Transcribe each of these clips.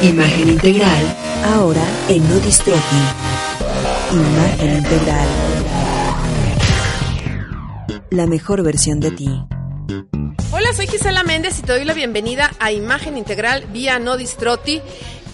Imagen integral, ahora en Nodistrofi. Imagen integral. La mejor versión de ti. Hola, soy Gisela Méndez y te doy la bienvenida a Imagen Integral vía Nodistroti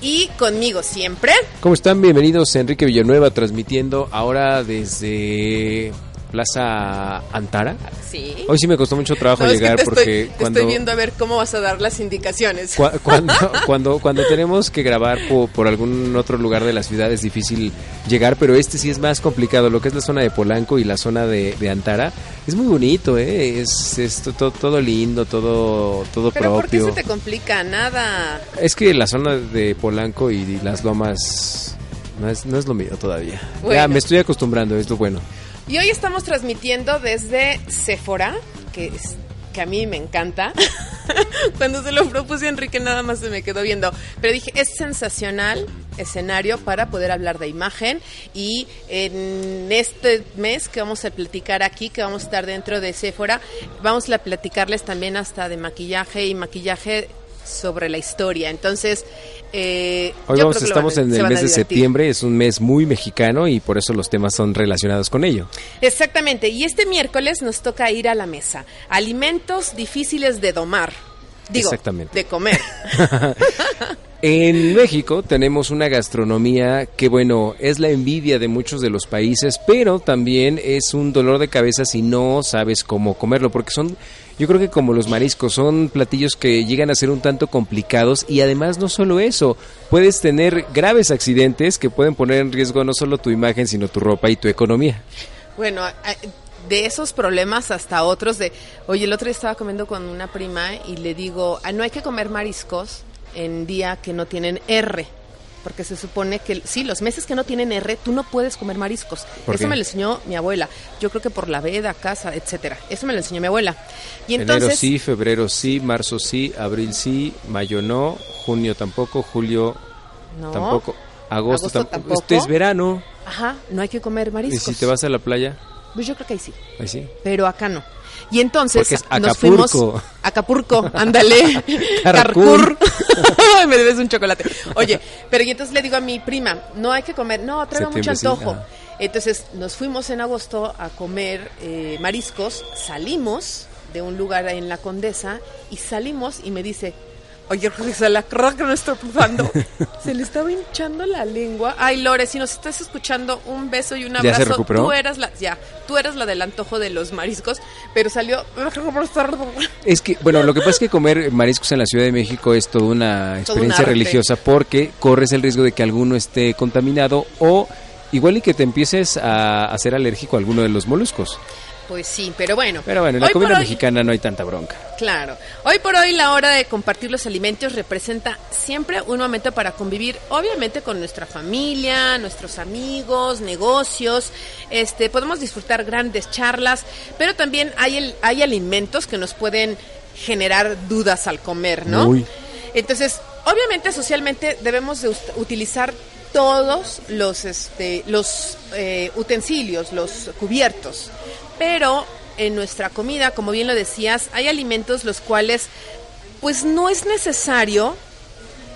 y conmigo siempre. ¿Cómo están? Bienvenidos a Enrique Villanueva transmitiendo ahora desde Plaza Antara. Sí. Hoy sí me costó mucho trabajo No, es que llegar te porque estoy, te cuando, estoy viendo a ver cómo vas a dar las indicaciones. cua- cuando, cuando, cuando tenemos que grabar po- por, algún otro lugar de la ciudad es difícil llegar, pero este sí es más complicado. Lo que es la zona de Polanco y la zona de, de Antara es muy bonito, ¿eh? Es, es to- to- todo lindo, todo, todo Pero ¿por qué propio. se te complica? Nada. Es que la zona de Polanco y las lomas no es, no es lo mío todavía. Ya me estoy acostumbrando, es lo bueno. Y hoy estamos transmitiendo desde Sephora, que es que a mí me encanta. Cuando se lo propuse a Enrique nada más se me quedó viendo. Pero dije, es sensacional escenario para poder hablar de imagen y en este mes que vamos a platicar aquí, que vamos a estar dentro de Sephora, vamos a platicarles también hasta de maquillaje y maquillaje sobre la historia. Entonces, eh, Hoy yo vamos, creo que lo estamos van en el mes de septiembre, es un mes muy mexicano y por eso los temas son relacionados con ello. Exactamente, y este miércoles nos toca ir a la mesa. Alimentos difíciles de domar. Digo, Exactamente. de comer. En México tenemos una gastronomía que, bueno, es la envidia de muchos de los países, pero también es un dolor de cabeza si no sabes cómo comerlo, porque son, yo creo que como los mariscos, son platillos que llegan a ser un tanto complicados y además no solo eso, puedes tener graves accidentes que pueden poner en riesgo no solo tu imagen, sino tu ropa y tu economía. Bueno, de esos problemas hasta otros de, oye, el otro día estaba comiendo con una prima y le digo, "Ah, no hay que comer mariscos en día que no tienen R. Porque se supone que, sí, los meses que no tienen R, tú no puedes comer mariscos. ¿Por Eso qué? me lo enseñó mi abuela. Yo creo que por la veda, casa, etcétera. Eso me lo enseñó mi abuela. Y Enero entonces, sí, febrero sí, marzo sí, abril sí, mayo no, junio tampoco, julio no. tampoco, agosto, Agosto tam- tampoco. Este es verano. Ajá, no hay que comer Y mariscos. si te vas a la playa, Pues yo creo que ahí sí. ahí sí. pero acá no. Y entonces es nos fuimos Acapulco, ándale. Carcur. Me debes un chocolate. Oye, pero y entonces le digo a mi prima, no hay que comer, no, traigo mucho sí, antojo. Entonces nos fuimos en agosto a comer eh, mariscos, salimos de un lugar en la Condesa y salimos y me dice, oye, Gisela, creo que no estoy pasando. Se le estaba hinchando la lengua. Ay, Lore, si nos estás escuchando, un beso y un ¿Ya abrazo. se recuperó? Tú eras la, ya, tú eras la del antojo de los mariscos, pero salió. Es que, bueno, lo que pasa es que comer mariscos en la Ciudad de México es toda una experiencia religiosa porque corres el riesgo de que alguno esté contaminado o igual y que te empieces a, a ser alérgico a alguno de los moluscos. Pues sí, pero bueno. Pero bueno, en la comida hoy- mexicana no hay tanta bronca. Claro. Hoy por hoy la hora de compartir los alimentos representa siempre un momento para convivir, obviamente con nuestra familia, nuestros amigos, negocios. Este, podemos disfrutar grandes charlas, pero también hay el, hay alimentos que nos pueden generar dudas al comer, ¿no? Muy. Entonces, obviamente socialmente debemos de utilizar todos los este los eh, utensilios, los cubiertos. Pero en nuestra comida, como bien lo decías, hay alimentos los cuales pues no es necesario,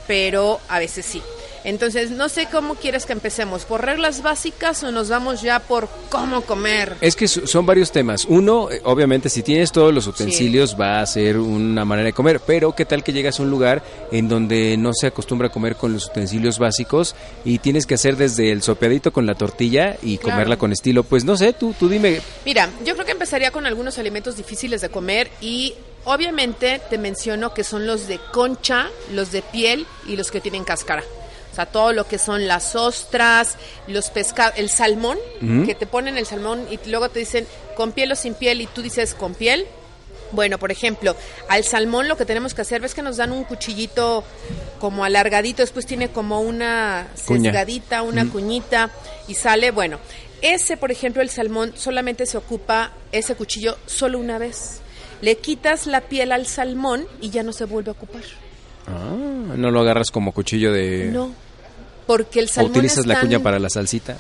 pero a veces sí. Entonces, no sé cómo quieres que empecemos, por reglas básicas o nos vamos ya por cómo comer. Es que so- son varios temas. Uno, eh, obviamente, si tienes todos los utensilios va a ser una manera de comer, pero ¿qué tal que llegas a un lugar en donde no se acostumbra a comer con los utensilios básicos y tienes que hacer desde el sopeadito con la tortilla y Claro. comerla con estilo? Pues no sé, tú, tú dime, Mira, yo creo que empezaría con algunos alimentos difíciles de comer y obviamente te menciono que son los de concha, los de piel y los que tienen cáscara. Sea, todo lo que son las ostras, los pescados, el salmón, que te ponen el salmón y luego te dicen con piel o sin piel y tú dices con piel. Bueno, por ejemplo, al salmón lo que tenemos que hacer, ves que nos dan un cuchillito como alargadito, después tiene como una sesgadita, una cuñita y sale, bueno, ese, por ejemplo, el salmón solamente se ocupa ese cuchillo solo una vez. Le quitas la piel al salmón y ya no se vuelve a ocupar. ah, no lo agarras como cuchillo de... No, porque el o salmón utilizas la cuña para la salsita, eh,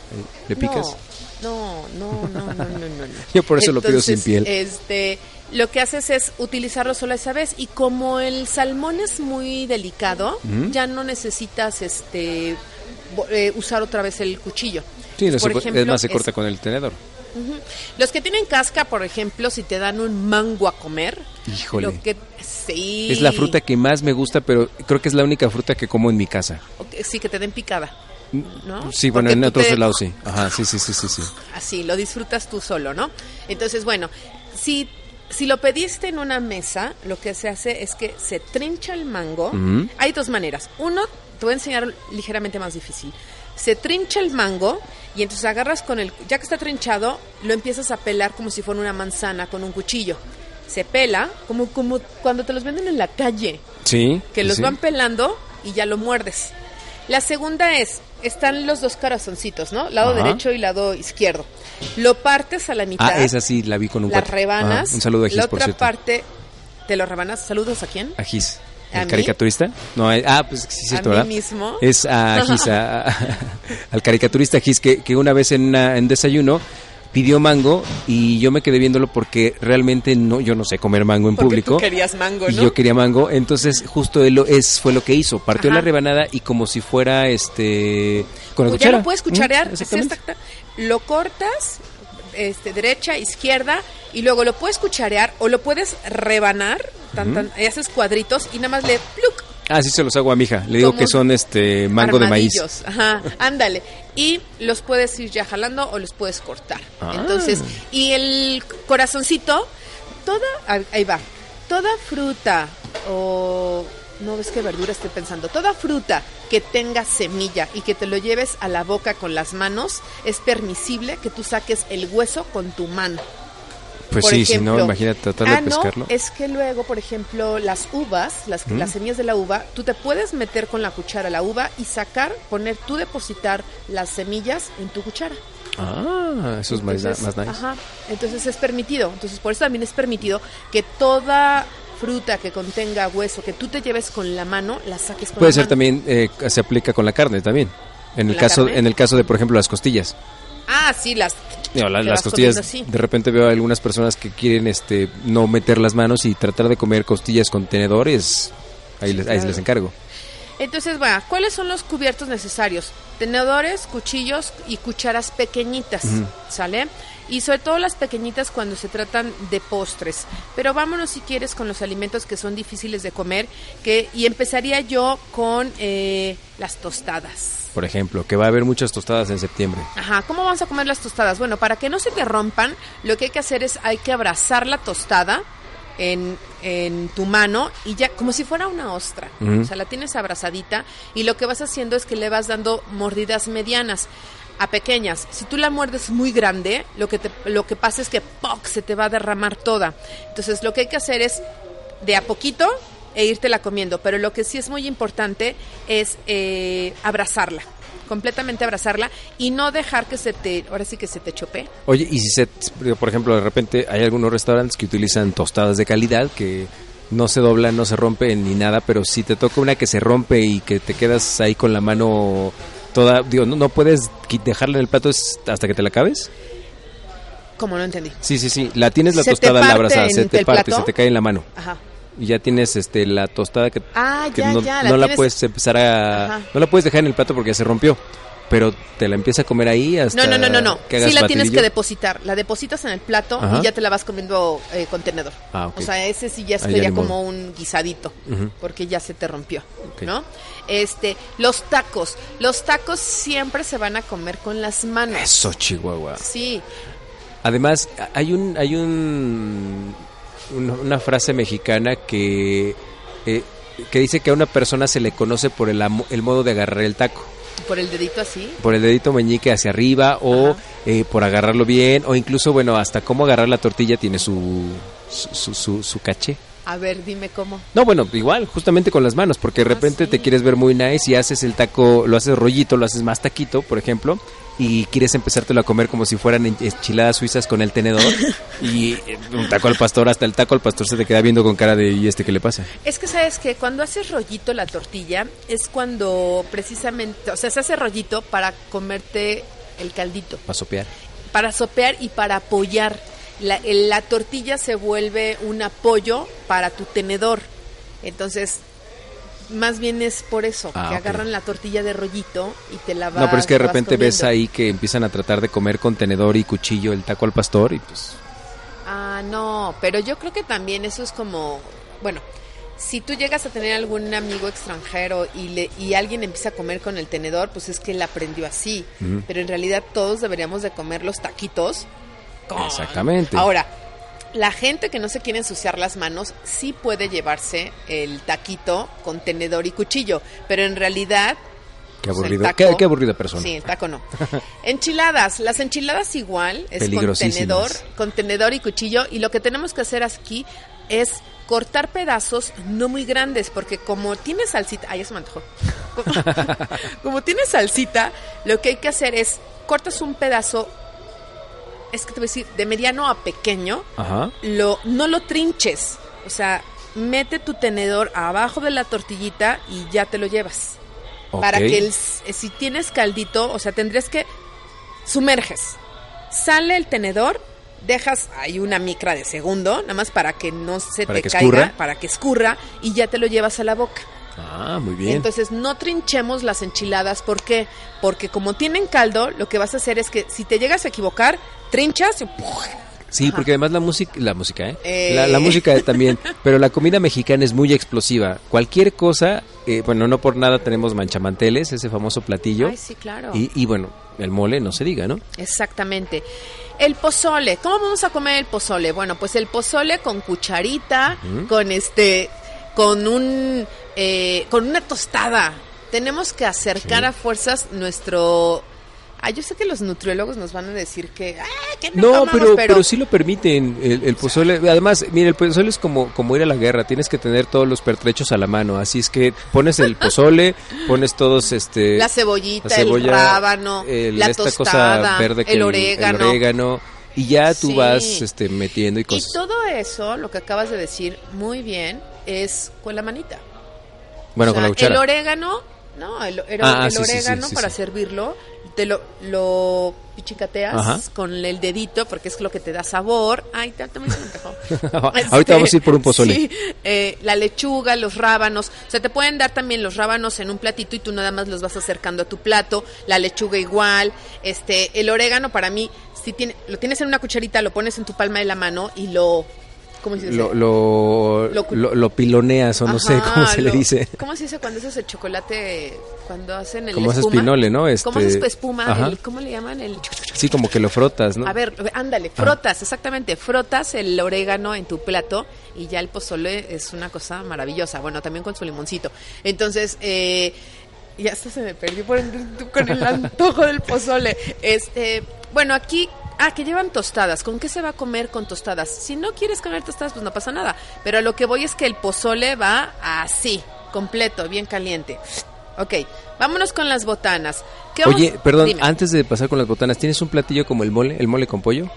le picas. No, no, no, no, no, no, no. Yo por eso lo pido sin piel. Este, lo que haces es utilizarlo solo esa vez y como el salmón es muy delicado, ya no necesitas este eh, usar otra vez el cuchillo. Sí, no Por ejemplo, es más, se es- corta con el tenedor. Los que tienen casca, por ejemplo, si te dan un mango a comer, Híjole. lo que sí. Es la fruta que más me gusta, pero creo que es la única fruta que como en mi casa. Sí que te den picada. ¿no? Sí, bueno, Porque en otros te- lados sí. Ajá, sí, sí, sí, sí, sí. Así, lo disfrutas tú solo, ¿no? Entonces, bueno, si, si lo pediste en una mesa, lo que se hace es que se trincha el mango. Hay dos maneras. Uno, te voy a enseñar ligeramente más difícil. Se trincha el mango y entonces agarras con el... Ya que está trinchado, lo empiezas a pelar como si fuera una manzana con un cuchillo. Se pela como, como cuando te los venden en la calle Sí. que los sí. van pelando y ya lo muerdes. La segunda es, están los dos corazoncitos, ¿no? Lado Ajá. derecho y lado izquierdo. Lo partes a la mitad, Ah, esa sí, la vi con un las cuate. rebanas. Ajá, Un saludo a Gis, La otra parte, ¿te lo rebanas? ¿Saludos a quién? A Gis. ¿A ¿El mí? caricaturista? No, eh, ah, pues sí, es cierto, ¿A mí ¿verdad? mismo? Es a Gis, a- a- al caricaturista Gis, que, que una vez en, una- en desayuno pidió mango y yo me quedé viéndolo porque realmente no, yo no sé comer mango en Porque público. tú querías mango, Y ¿no? yo quería mango, entonces justo él lo- es, fue lo que hizo. Partió Ajá. la rebanada y como si fuera este con la cuchara. ya lo puedes cucharear, Mm, sí, exacta- lo cortas, este, derecha, izquierda, y luego lo puedes cucharear o lo puedes rebanar, tan, tan, y haces cuadritos y nada más le pluk, Ah, sí se los hago a mi hija. Le digo que son este mango de maíz. Ajá, ándale. Y los puedes ir ya jalando o los puedes cortar. Ah. Entonces, y el corazoncito, toda, ahí va, toda fruta o, no ves qué verdura estoy pensando, toda fruta que tenga semilla y que te lo lleves a la boca con las manos, es permisible que tú saques el hueso con tu mano. Pues Por sí, si no, imagínate tratar ah, de pescarlo. No, es que luego, por ejemplo, las uvas, las, Mm. las semillas de la uva, tú te puedes meter con la cuchara la uva y sacar, poner, tú depositar las semillas en tu cuchara. Ah, eso es más, Entonces, más nice. Ajá, entonces es permitido. Entonces, por eso también es permitido que toda fruta que contenga hueso que tú te lleves con la mano, la saques con Puede la ser mano. también, eh, se aplica con la carne también. En el ¿La caso, carne? en el caso de, por ejemplo, las costillas. Ah, sí, las. La- las costillas, comiendo de repente veo a algunas personas que quieren este no meter las manos y tratar de comer costillas con tenedores. Ahí, les, ahí les encargo. Entonces, va, ¿cuáles son los cubiertos necesarios? Tenedores, cuchillos y cucharas pequeñitas, ¿sale? Y sobre todo las pequeñitas cuando se tratan de postres. Pero vámonos si quieres con los alimentos que son difíciles de comer, que y empezaría yo con eh, las tostadas. Por ejemplo, que va a haber muchas tostadas en septiembre. Ajá, ¿cómo vamos a comer las tostadas? Bueno, para que no se te rompan, lo que hay que hacer es hay que abrazar la tostada en, en tu mano y ya como si fuera una ostra. O sea, la tienes abrazadita y lo que vas haciendo es que le vas dando mordidas medianas a pequeñas. Si tú la muerdes muy grande, lo que te, lo que pasa es que ¡poc! se te va a derramar toda. Entonces, lo que hay que hacer es de a poquito e irte comiendo, pero lo que sí es muy importante es eh, abrazarla, completamente abrazarla y no dejar que se te, ahora sí que se te chope. Oye, y si se, por ejemplo, de repente hay algunos restaurantes que utilizan tostadas de calidad que no se doblan, no se rompen ni nada, pero si te toca una que se rompe y que te quedas ahí con la mano toda, digo, no, no puedes dejarla en el plato hasta que te la acabes. Como no entendí. Sí, sí, sí, la tienes la ¿Se te tostada en la en se te parte, plato? se te cae en la mano. Ajá. Y ya tienes este la tostada que, Ah, que ya, no, ya, la no la puedes empezar a Ajá. no la puedes dejar en el plato porque ya se rompió, pero te la empieza a comer ahí hasta No, no, no, no, no. que hagas Sí la tienes que depositar. La depositas en el plato Ajá. y ya te la vas comiendo eh, con tenedor. Ah, ok. O sea, ese sí ya sería como un guisadito, porque ya se te rompió. ¿no? Este, los tacos. Los tacos siempre se van a comer con las manos. Eso, Chihuahua. Sí, Además, hay un hay un una, frase mexicana que eh, que dice que a una persona se le conoce por el, el modo de agarrar el taco, por el dedito así. por el dedito meñique hacia arriba o eh, por agarrarlo bien o incluso bueno hasta cómo agarrar la tortilla tiene su su, su, su- su caché. A ver, dime cómo. No, bueno, igual, justamente con las manos, porque de Ah, repente sí. te quieres ver muy nice y haces el taco, lo haces rollito, lo haces más taquito, por ejemplo, y quieres empezártelo a comer como si fueran enchiladas suizas con el tenedor y eh, un taco al pastor, hasta el taco al pastor se te queda viendo con cara de ¿y este qué le pasa? Es que sabes que cuando haces rollito la tortilla es cuando precisamente, o sea, se hace rollito para comerte el caldito. Para sopear. para sopear y para apoyar. La, la tortilla se vuelve un apoyo para tu tenedor. Entonces, más bien es por eso, Ah, que agarran la tortilla de rollito y te la vas No, pero es que de repente ves ahí que empiezan a tratar de comer con tenedor y cuchillo el taco al pastor y pues... Ah, no, pero yo creo que también eso es como, bueno, si tú llegas a tener algún amigo extranjero y, le, y alguien empieza a comer con el tenedor, pues es que él aprendió así. Pero en realidad todos deberíamos de comer los taquitos. Exactamente. Ahora, la gente que no se quiere ensuciar las manos sí puede llevarse el taquito con tenedor y cuchillo, pero en realidad Qué pues, aburrido. taco- Qué, qué aburrida persona. Sí, el taco no. Enchiladas. Las enchiladas igual es con Peligrosísimas. tenedor, con tenedor y cuchillo. Y lo que tenemos que hacer aquí es cortar pedazos no muy grandes, porque como tiene salsita, ay, eso me antojó. Como, como tiene salsita, lo que hay que hacer es cortas un pedazo, es que te voy a decir, de mediano a pequeño, Ajá. lo, no lo trinches. O sea, mete tu tenedor abajo de la tortillita y ya te lo llevas para que el, s- si tienes caldito, o sea, tendrías que sumerges. Sale el tenedor, dejas ahí una micra de segundo, nada más para que no se Para te caiga, escurra. para que escurra y ya te lo llevas a la boca. Ah, muy bien. Entonces, no trinchemos las enchiladas, ¿por qué? Porque como tienen caldo, lo que vas a hacer es que si te llegas a equivocar, trinchas y ¡puf! Sí, porque además la música, la música, ¿eh? Eh. La, la música también, pero la comida mexicana es muy explosiva. Cualquier cosa, eh, bueno, no por nada tenemos manchamanteles, ese famoso platillo. Ay, sí, claro. Y, y bueno, el mole, no se diga, ¿no? Exactamente. El pozole, ¿cómo vamos a comer el pozole? Bueno, pues el pozole con cucharita, con este, con un, eh, con una tostada. Tenemos que acercar Sí. a fuerzas nuestro. Ah, yo sé que los nutriólogos nos van a decir que, ah, que no, No, comamos", pero, pero sí lo permiten, el, el pozole. Además, mire, el pozole es como, como ir a la guerra, tienes que tener todos los pertrechos a la mano. Así es que pones el pozole, pones todos este... la cebollita, la cebolla, el rábano, el- la esta tostada, cosa verde que el orégano. orégano, y ya tú Sí. vas este, metiendo y Y cosas. todo eso, lo que acabas de decir muy bien, es con la manita. Bueno, O con la cuchara. El orégano, no, el, el- Ah, el sí, sí, orégano sí, para servirlo, te lo, lo pichicateas Ajá. con el dedito porque es lo que te da sabor. Ay, ta- también se me antojó. Ahorita vamos a ir por un pozole. Sí, eh, la lechuga, los rábanos. O sea, te pueden dar también los rábanos en un platito y tú nada más los vas acercando a tu plato. La lechuga igual. Este, el orégano para mí, si tiene, lo tienes en una cucharita, lo pones en tu palma de la mano y lo... ¿Cómo se dice? Lo, lo, Lo cu- lo, lo piloneas o no sé cómo se le dice. ¿Cómo se dice cuando haces el chocolate? Cuando hacen el Como haces pinole, ¿no? ¿Cómo Este, haces espuma? El- ¿Cómo le llaman? El... Sí, como que lo frotas, ¿no? A ver, ándale, frotas, exactamente. Frotas el orégano en tu plato y ya el pozole es una cosa maravillosa. Bueno, también con su limoncito. Entonces, eh, ya hasta se me perdió por el- con el antojo del pozole. Este, bueno, aquí Ah, que llevan tostadas. ¿Con qué se va a comer con tostadas? Si no quieres comer tostadas, pues no pasa nada. Pero a lo que voy es que el pozole va así, completo, bien caliente. Ok, vámonos con las botanas. ¿Qué Oye, perdón, Dime. antes de pasar con las botanas, ¿tienes un platillo como el mole, el mole con pollo?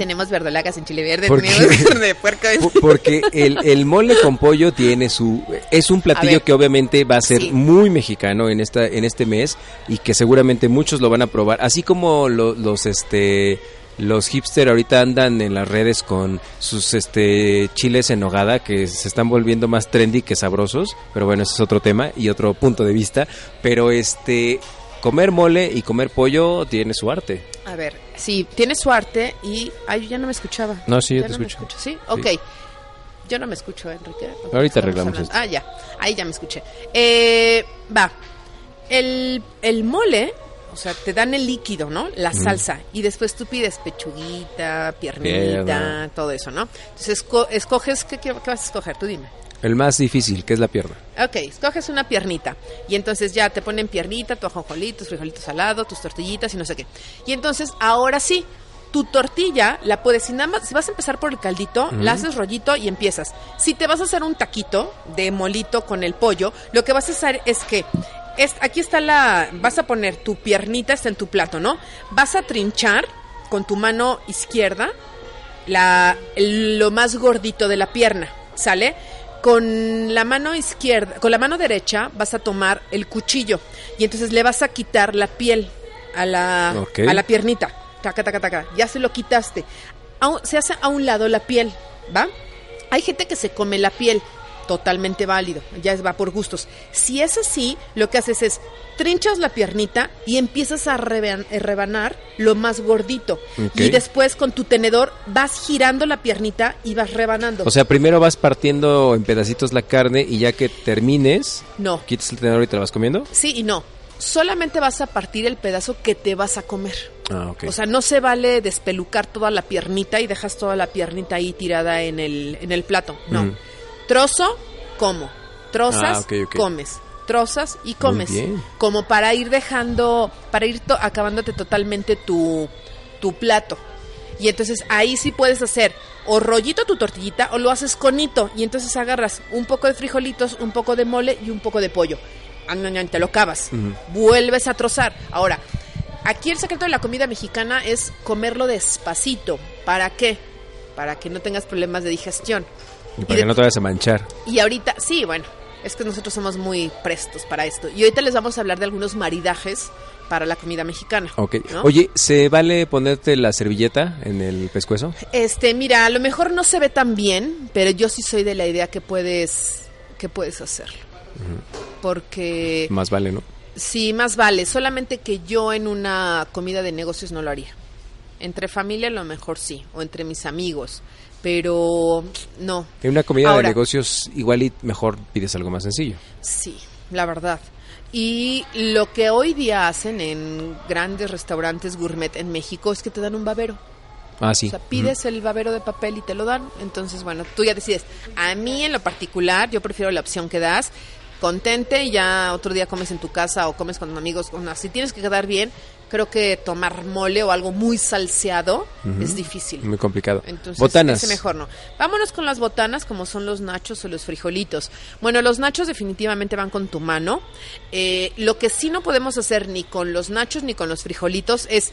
Tenemos verdolagas en chile verde, ¿Por tenemos carne de puerco. Porque el, el mole con pollo tiene su es un platillo que obviamente va a ser Sí. muy mexicano en esta en este mes y que seguramente muchos lo van a probar, así como lo- los este los hipster ahorita andan en las redes con sus este chiles en nogada que se están volviendo más trendy que sabrosos, pero bueno, ese es otro tema y otro punto de vista, pero este comer mole y comer pollo tiene su arte. A ver, sí, tiene su arte y... Ay, yo ya no me escuchaba. No, sí, yo Ya te no me escucho. ¿Sí? Sí. Ok. Yo no me escucho, Enrique. Ok, Ahorita arreglamos esto. Ah, ya. Ahí ya me escuché. Eh, va. El, el mole, o sea, te dan el líquido, ¿no? La salsa. Y después tú pides pechuguita, piernita, Pierna. todo eso, ¿no? Entonces esco- escoges... ¿qué, qué, qué vas a escoger? Tú dime. El más difícil, que es la pierna. Ok, escoges una piernita y entonces ya te ponen piernita, tu ajonjolí, tus frijolitos salados, tus tortillitas y no sé qué. Y entonces ahora sí, tu tortilla la puedes, si nada más, si vas a empezar por el caldito, la haces rollito y empiezas. Si te vas a hacer un taquito de molito con el pollo, lo que vas a hacer es que es, aquí está la, vas a poner tu piernita, está en tu plato, ¿no? Vas a trinchar con tu mano izquierda la, lo más gordito de la pierna, ¿sale? Con la mano izquierda, con la mano derecha vas a tomar el cuchillo y entonces le vas a quitar la piel a la, a la piernita, taca, taca, taca, ya se lo quitaste. Se hace a un lado la piel, ¿va? Hay gente que se come la piel, totalmente válido, ya va por gustos. Si es así, lo que haces es trinchas la piernita y empiezas a reban- a rebanar lo más gordito. Y después con tu tenedor vas girando la piernita y vas rebanando. O sea, primero vas partiendo en pedacitos la carne y ya que termines, no, quitas el tenedor y te la vas comiendo. sí y no. Solamente vas a partir el pedazo que te vas a comer. Ah, ok. O sea, no se vale despelucar toda la piernita y dejas toda la piernita ahí tirada en el, en el plato. No. Ujú. Trozo, como. Trozas, Ah, comes. Trozas y comes. Como para ir dejando, para ir to- acabándote totalmente tu, tu plato. Y entonces ahí sí puedes hacer o rollito tu tortillita o lo haces conito. Y entonces agarras un poco de frijolitos, un poco de mole y un poco de pollo. An, Te lo cavas. Vuelves a trozar. Ahora, aquí el secreto de la comida mexicana es comerlo despacito. ¿Para qué? Para que no tengas problemas de digestión. Y y para de- que no te vayas a manchar. Y ahorita, sí, bueno, es que nosotros somos muy prestos para esto. Y ahorita les vamos a hablar de algunos maridajes para la comida mexicana. Ok. ¿no? Oye, ¿se vale ponerte la servilleta en el pescuezo? Este, mira, a lo mejor no se ve tan bien, pero yo sí soy de la idea que puedes, que puedes hacerlo. Porque Más vale, ¿no? sí, más vale. Solamente que yo en una comida de negocios no lo haría. Entre familia a lo mejor sí, o entre mis amigos, pero no. En una comida Ahora- de negocios igual y mejor pides algo más sencillo. Sí, la verdad. Y lo que hoy día hacen en grandes restaurantes gourmet en México es que te dan un babero. Ah, sí. O sea, pides el babero de papel y te lo dan. Entonces, bueno, tú ya decides. A mí, en lo particular, yo prefiero la opción que das. Contente y ya otro día comes en tu casa o comes con amigos. Bueno, si tienes que quedar bien, creo que tomar mole o algo muy salseado es difícil. Muy complicado. Entonces, Botanas. ese mejor no. Vámonos con las botanas, como son los nachos o los frijolitos. Bueno, los nachos definitivamente van con tu mano. Eh, lo que sí no podemos hacer ni con los nachos ni con los frijolitos es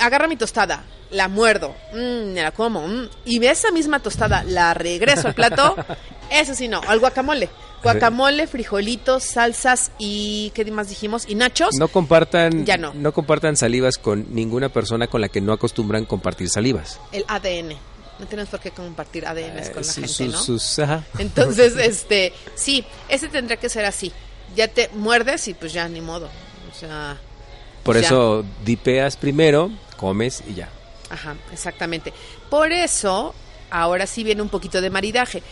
agarra mi tostada, la muerdo, mm, me la como, mm, y esa misma tostada la regreso al plato. Eso sí no, al guacamole. Guacamole, frijolitos, salsas y ¿qué más dijimos? Y nachos. No compartan, Ya no. compartan salivas con ninguna persona con la que no acostumbran compartir salivas. El ADN. No tienes por qué compartir ADNs con la Eh, gente, ¿no? Entonces, este, sí, ese tendría que ser así. Ya te muerdes y pues ya ni modo. O sea, Por ya. eso dipeas primero, comes y ya. ajá, exactamente. Por eso, ahora sí viene un poquito de maridaje.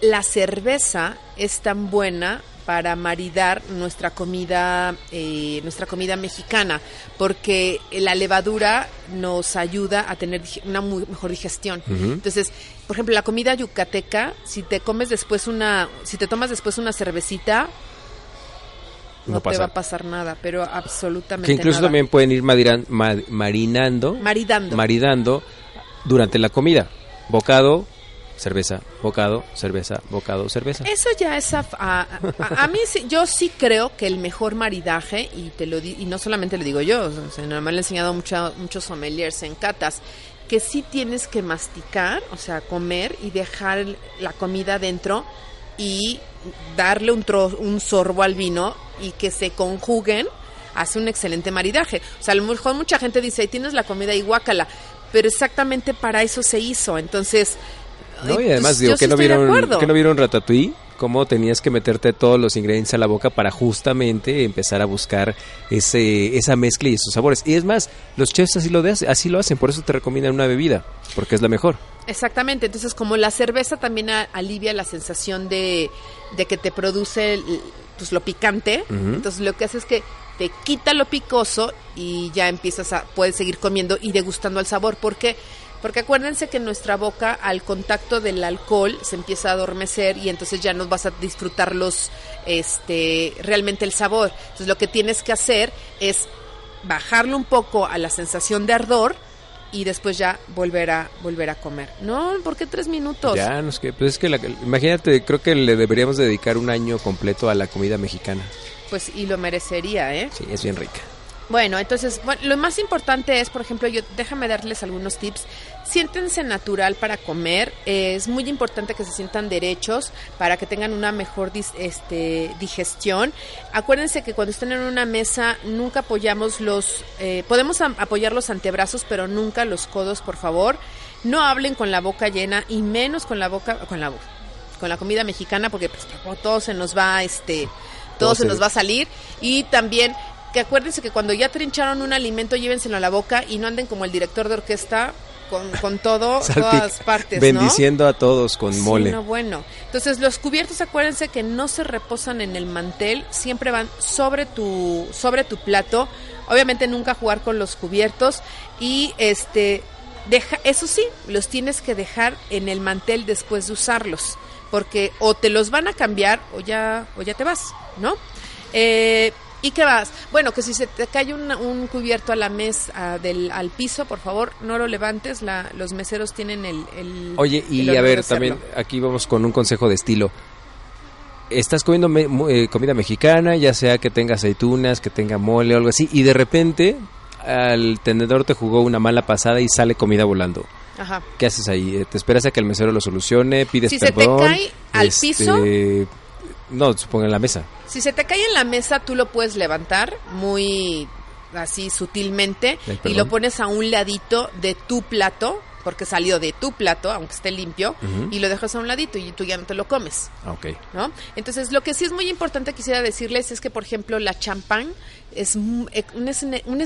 La cerveza es tan buena para maridar nuestra comida, eh, nuestra comida mexicana, porque la levadura nos ayuda a tener una muy mejor digestión. Entonces, por ejemplo, la comida yucateca, si te comes después una, si te tomas después una cervecita, no, No te va a pasar nada, pero absolutamente Que incluso nada. también pueden ir madiran- ma- marinando, maridando. maridando durante la comida. Bocado, cerveza, bocado, cerveza, bocado, cerveza. Eso ya es a, a- a- mí yo sí creo que el mejor maridaje y te lo di- y no solamente lo digo yo, o sea, no me lo han enseñado mucha- muchos sommeliers en catas que sí tienes que masticar, o sea, comer y dejar la comida dentro y darle un tro- un sorbo al vino y que se conjuguen hace un excelente maridaje. O sea, a lo mejor mucha gente dice, "Ahí tienes la comida y guácala", pero exactamente para eso se hizo. Entonces, No, y pues, además digo yo que sí no vieron que no vieron Ratatouille, cómo tenías que meterte todos los ingredientes a la boca para justamente empezar a buscar ese esa mezcla y esos sabores. Y es más, los chefs así lo de- así lo hacen, por eso te recomiendan una bebida, porque es la mejor. Exactamente, entonces como la cerveza también a- alivia la sensación de, de que te produce pues lo picante, entonces lo que hace es que te quita lo picoso y ya empiezas a, puedes seguir comiendo y degustando el sabor. ¿Por qué? Porque acuérdense que nuestra boca al contacto del alcohol se empieza a adormecer y entonces ya no vas a disfrutar los, este, realmente el sabor. Entonces lo que tienes que hacer es bajarlo un poco a la sensación de ardor y después ya volver a volver a comer. No, ¿por qué tres minutos? Ya, no es que pues es que la- imagínate, creo que le deberíamos dedicar un año completo a la comida mexicana. Pues y lo merecería, ¿eh? Sí, es bien rica. Bueno, entonces, bueno, lo más importante es, por ejemplo, yo déjame darles algunos tips. Siéntense natural para comer. Eh, es muy importante que se sientan derechos para que tengan una mejor dis- este, digestión. Acuérdense que cuando estén en una mesa nunca apoyamos los, eh, podemos apoyar los antebrazos, pero nunca los codos, por favor. No hablen con la boca llena y menos con la boca, con la con la comida mexicana porque pues, todo se nos va este todo, se- nos va a salir y también que acuérdense que cuando ya trincharon un alimento llévenselo a la boca y no anden como el director de orquesta con, con todo todas partes ¿no? Bendiciendo a todos con Sí, mole. no, bueno. Entonces, los cubiertos, acuérdense que no se reposan en el mantel, siempre van sobre tu, sobre tu plato. Obviamente nunca jugar con los cubiertos y este deja, eso sí, los tienes que dejar en el mantel después de usarlos, porque o te los van a cambiar o ya o ya te vas, ¿no? Eh, ¿Y qué vas? Bueno, que si se te cae un cubierto a la mesa, del, al piso, por favor, no lo levantes. La, los meseros tienen el... el- Oye, y a ver, también aquí vamos con un consejo de estilo. Estás comiendo me- eh, comida mexicana, ya sea que tenga aceitunas, que tenga mole o algo así, y de repente al tenedor te jugó una mala pasada y sale comida volando. Ajá. ¿Qué haces ahí? ¿Te esperas a que el mesero lo solucione? ¿Pides Si se te cae al Este, piso. No, supongo en la mesa. Si se te cae en la mesa, tú lo puedes levantar muy así sutilmente Ay, y lo pones a un ladito de tu plato, porque salió de tu plato, aunque esté limpio, y lo dejas a un ladito y tú ya no te lo comes. Ah, ok. ¿no? Entonces, lo que sí es muy importante quisiera decirles es que, por ejemplo, la champán es mu- e- un, un- un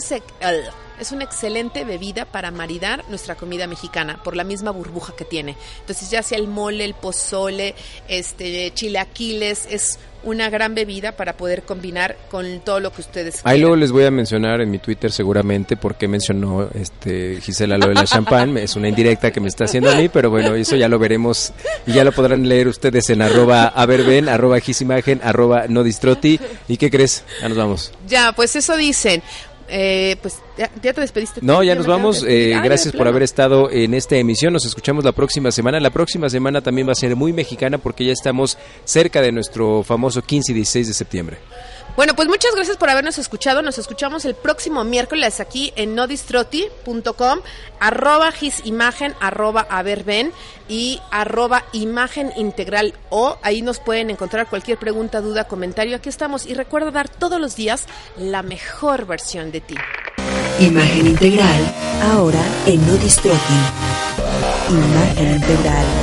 es- una excelente bebida para maridar nuestra comida mexicana por la misma burbuja que tiene. Entonces, ya sea el mole, el pozole, este chilaquiles, es una gran bebida para poder combinar con todo lo que ustedes Ahí quieran. luego les voy a mencionar en mi Twitter seguramente porque mencionó este Gisela lo de la champán. Es una indirecta que me está haciendo a mí, pero bueno, eso ya lo veremos y ya lo podrán leer ustedes en arroba averben, arroba gisimagen, arroba no distroti. ¿Y qué crees? Ya nos vamos. Ya, pues eso dicen. Eh, pues ya, ya te despediste. No, ya nos vamos. Eh, Ah, gracias por haber estado en esta emisión. Nos escuchamos la próxima semana. La próxima semana también va a ser muy mexicana porque ya estamos cerca de nuestro famoso 15 y 16 de septiembre. Bueno, pues muchas gracias por habernos escuchado. Nos escuchamos el próximo miércoles aquí en nodistroti.com, arroba gisimagen, arroba averben y arroba imagen integral o ahí nos pueden encontrar cualquier pregunta, duda, comentario. Aquí estamos y recuerda dar todos los días la mejor versión de ti. Imagen integral, ahora en No Distroti. Imagen integral.